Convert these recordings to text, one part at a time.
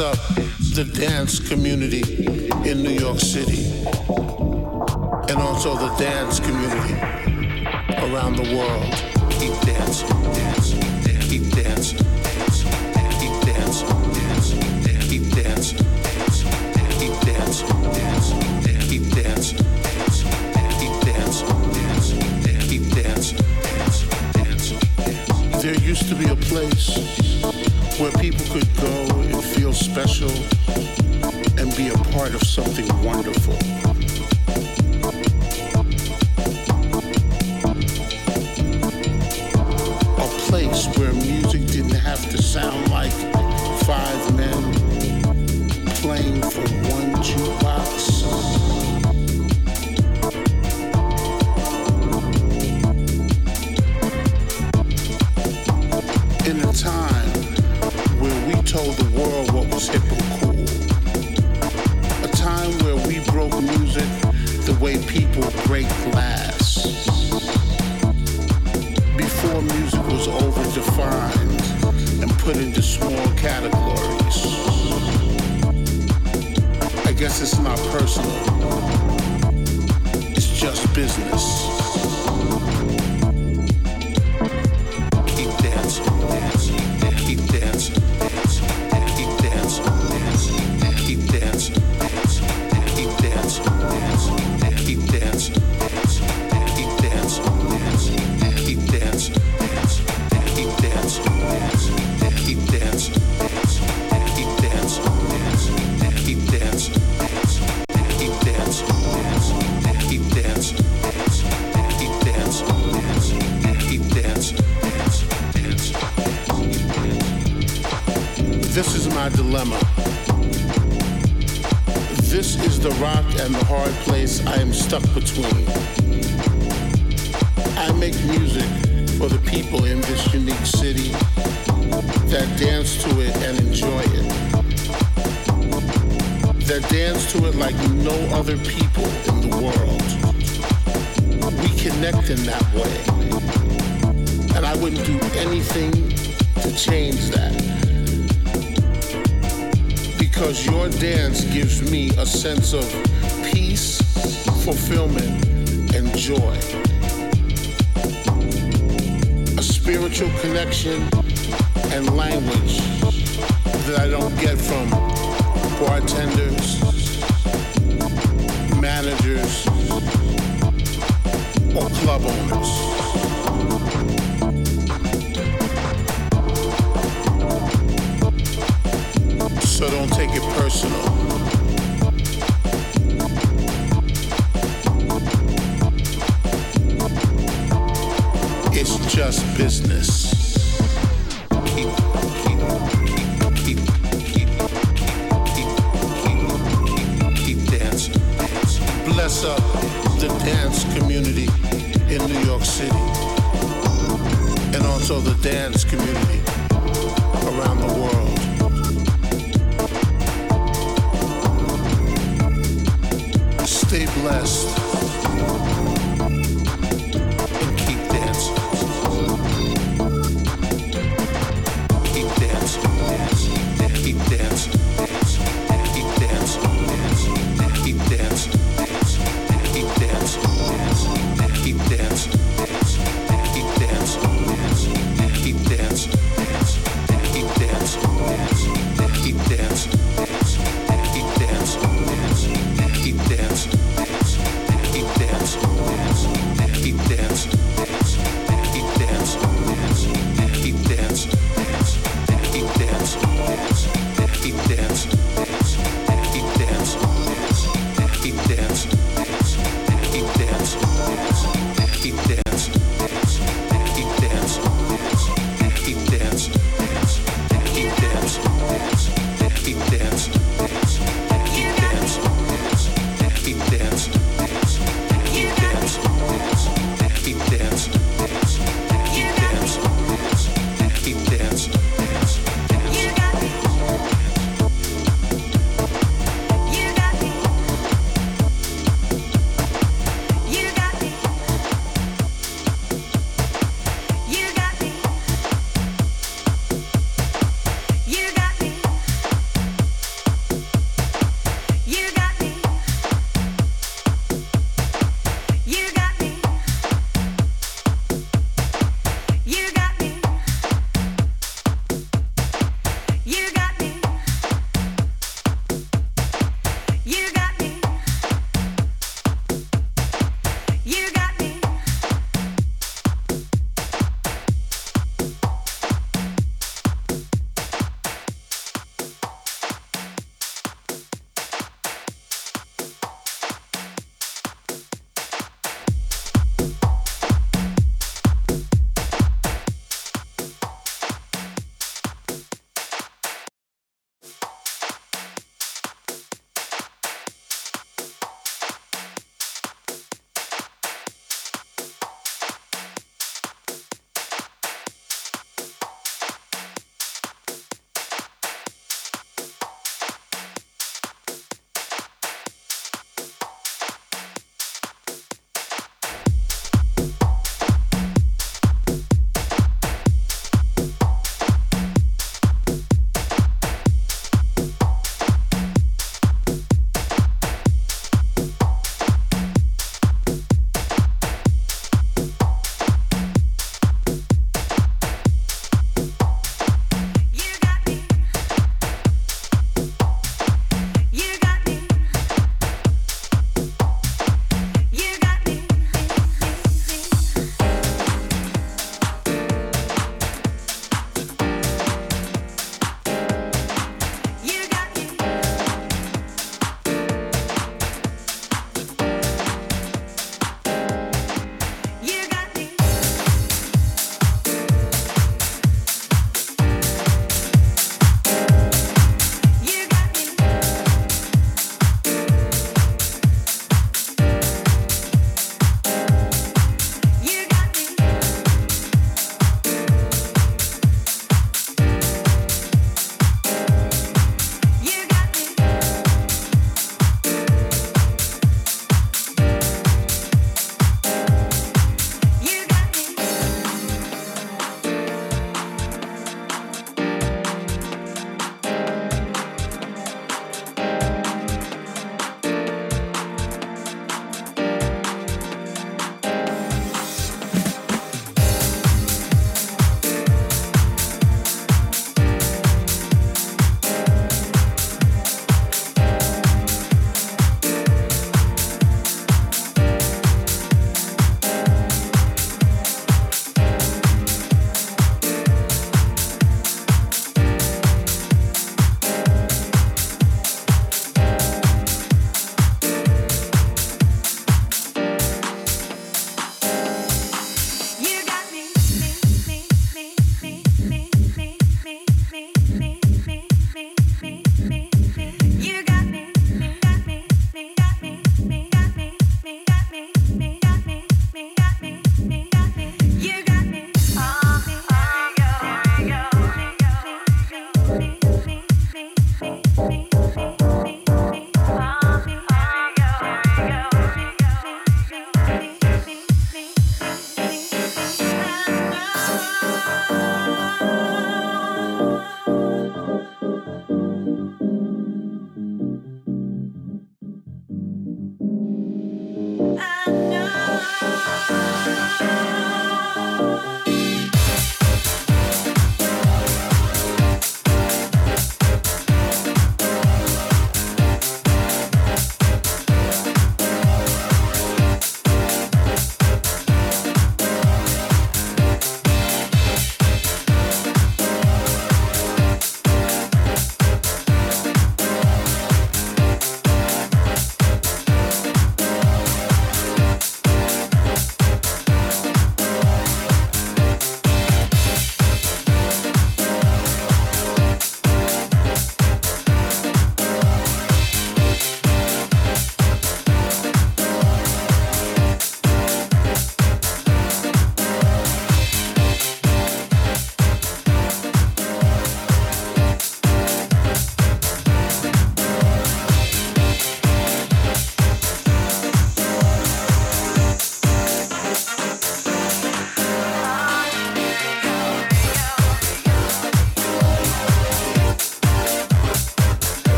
up the dance community in New York City and also the dance community around the world. Keep dancing, dancing, keep dancing, dancing, keep dancing, dancing, keep dancing, dancing, keep dancing, dancing, keep dancing, dancing, keep dancing, dancing. There used to be a place where people could go special and be a part of something wonderful. A place where music didn't have to sound like five men playing from one jukebox. Sense of peace, fulfillment, and joy. A spiritual connection and language that I don't get from bartenders, managers, or club owners. So don't take it personal. Business. Keep, keep, keep, dancing. Bless up the dance community in New York City and also the dance community around the world. Stay blessed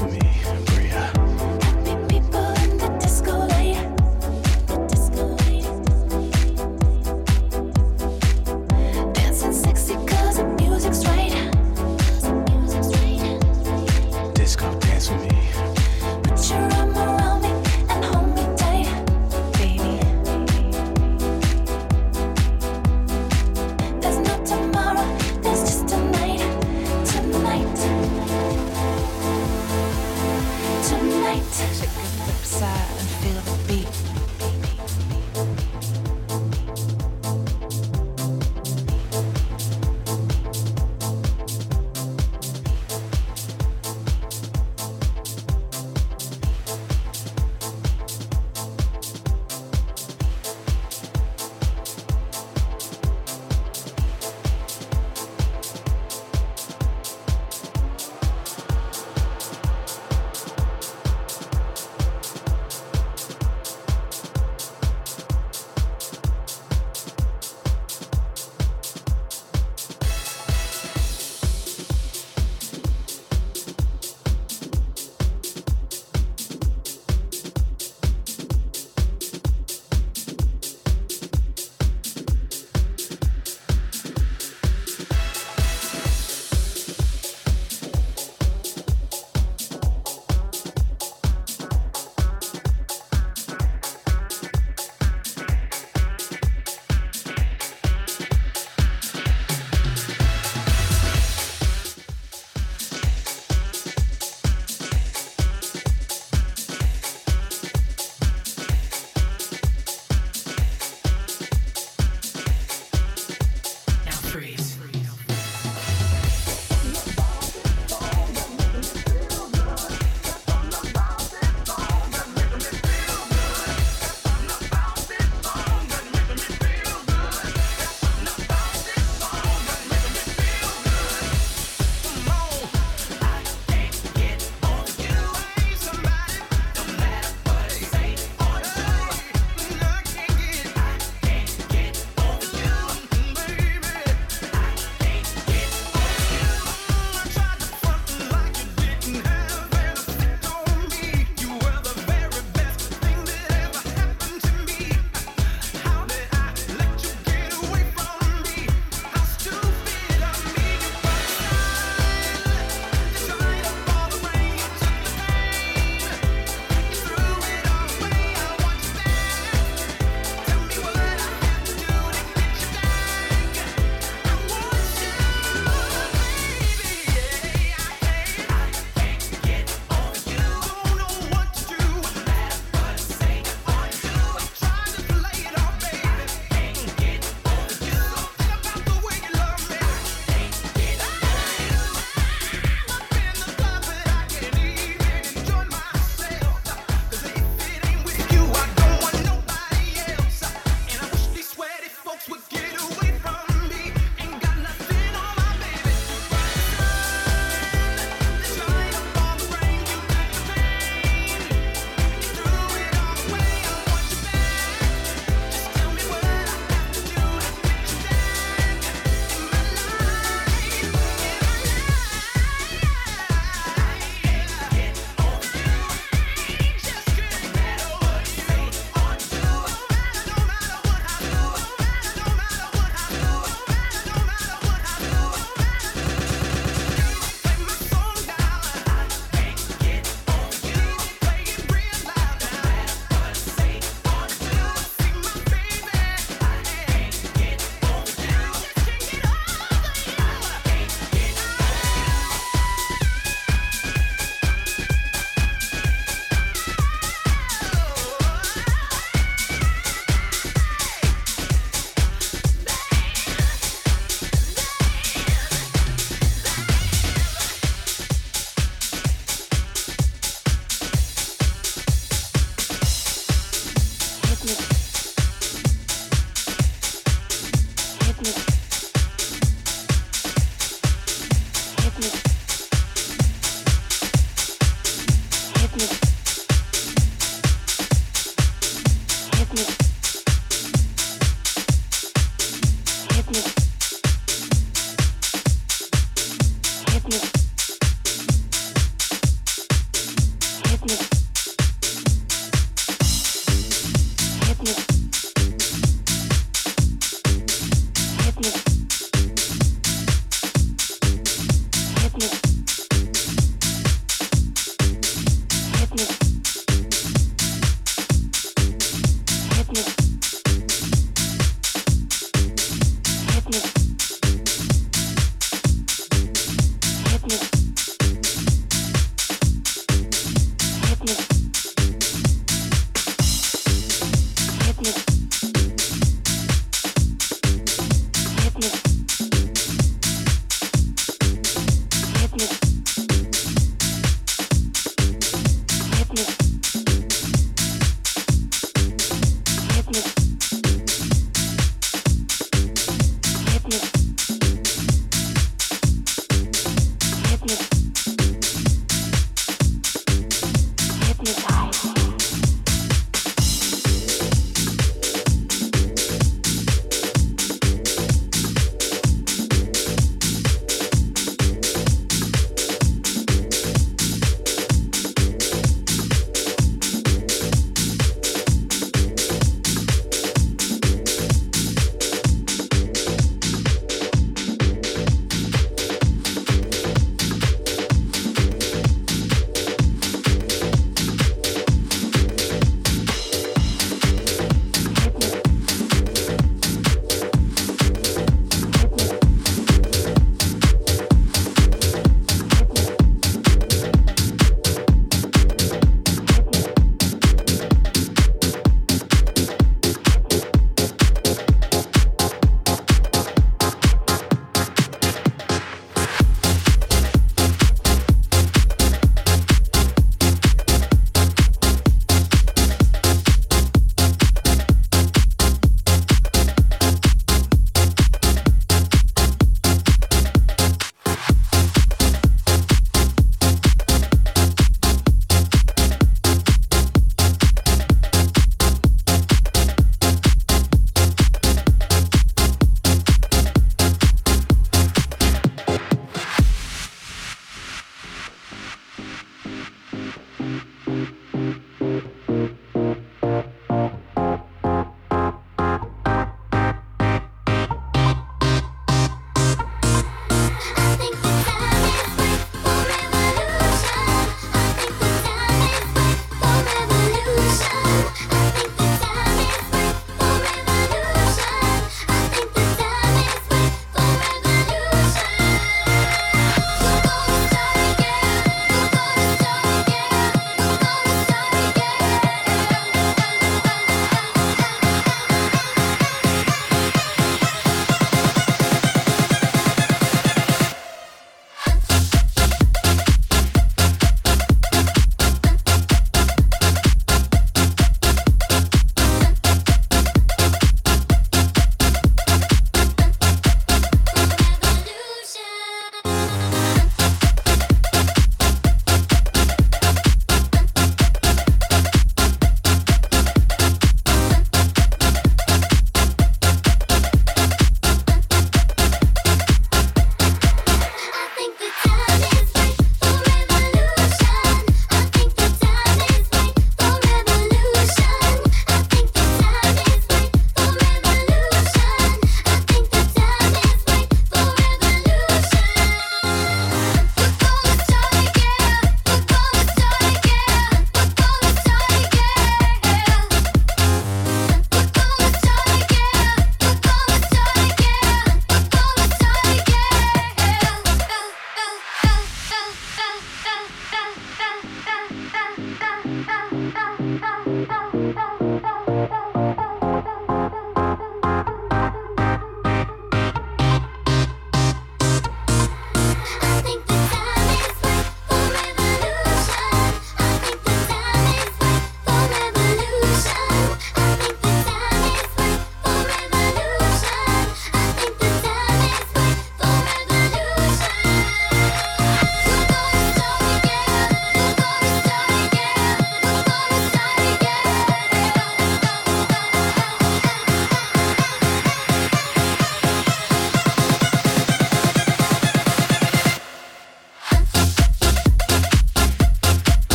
with me. freeze.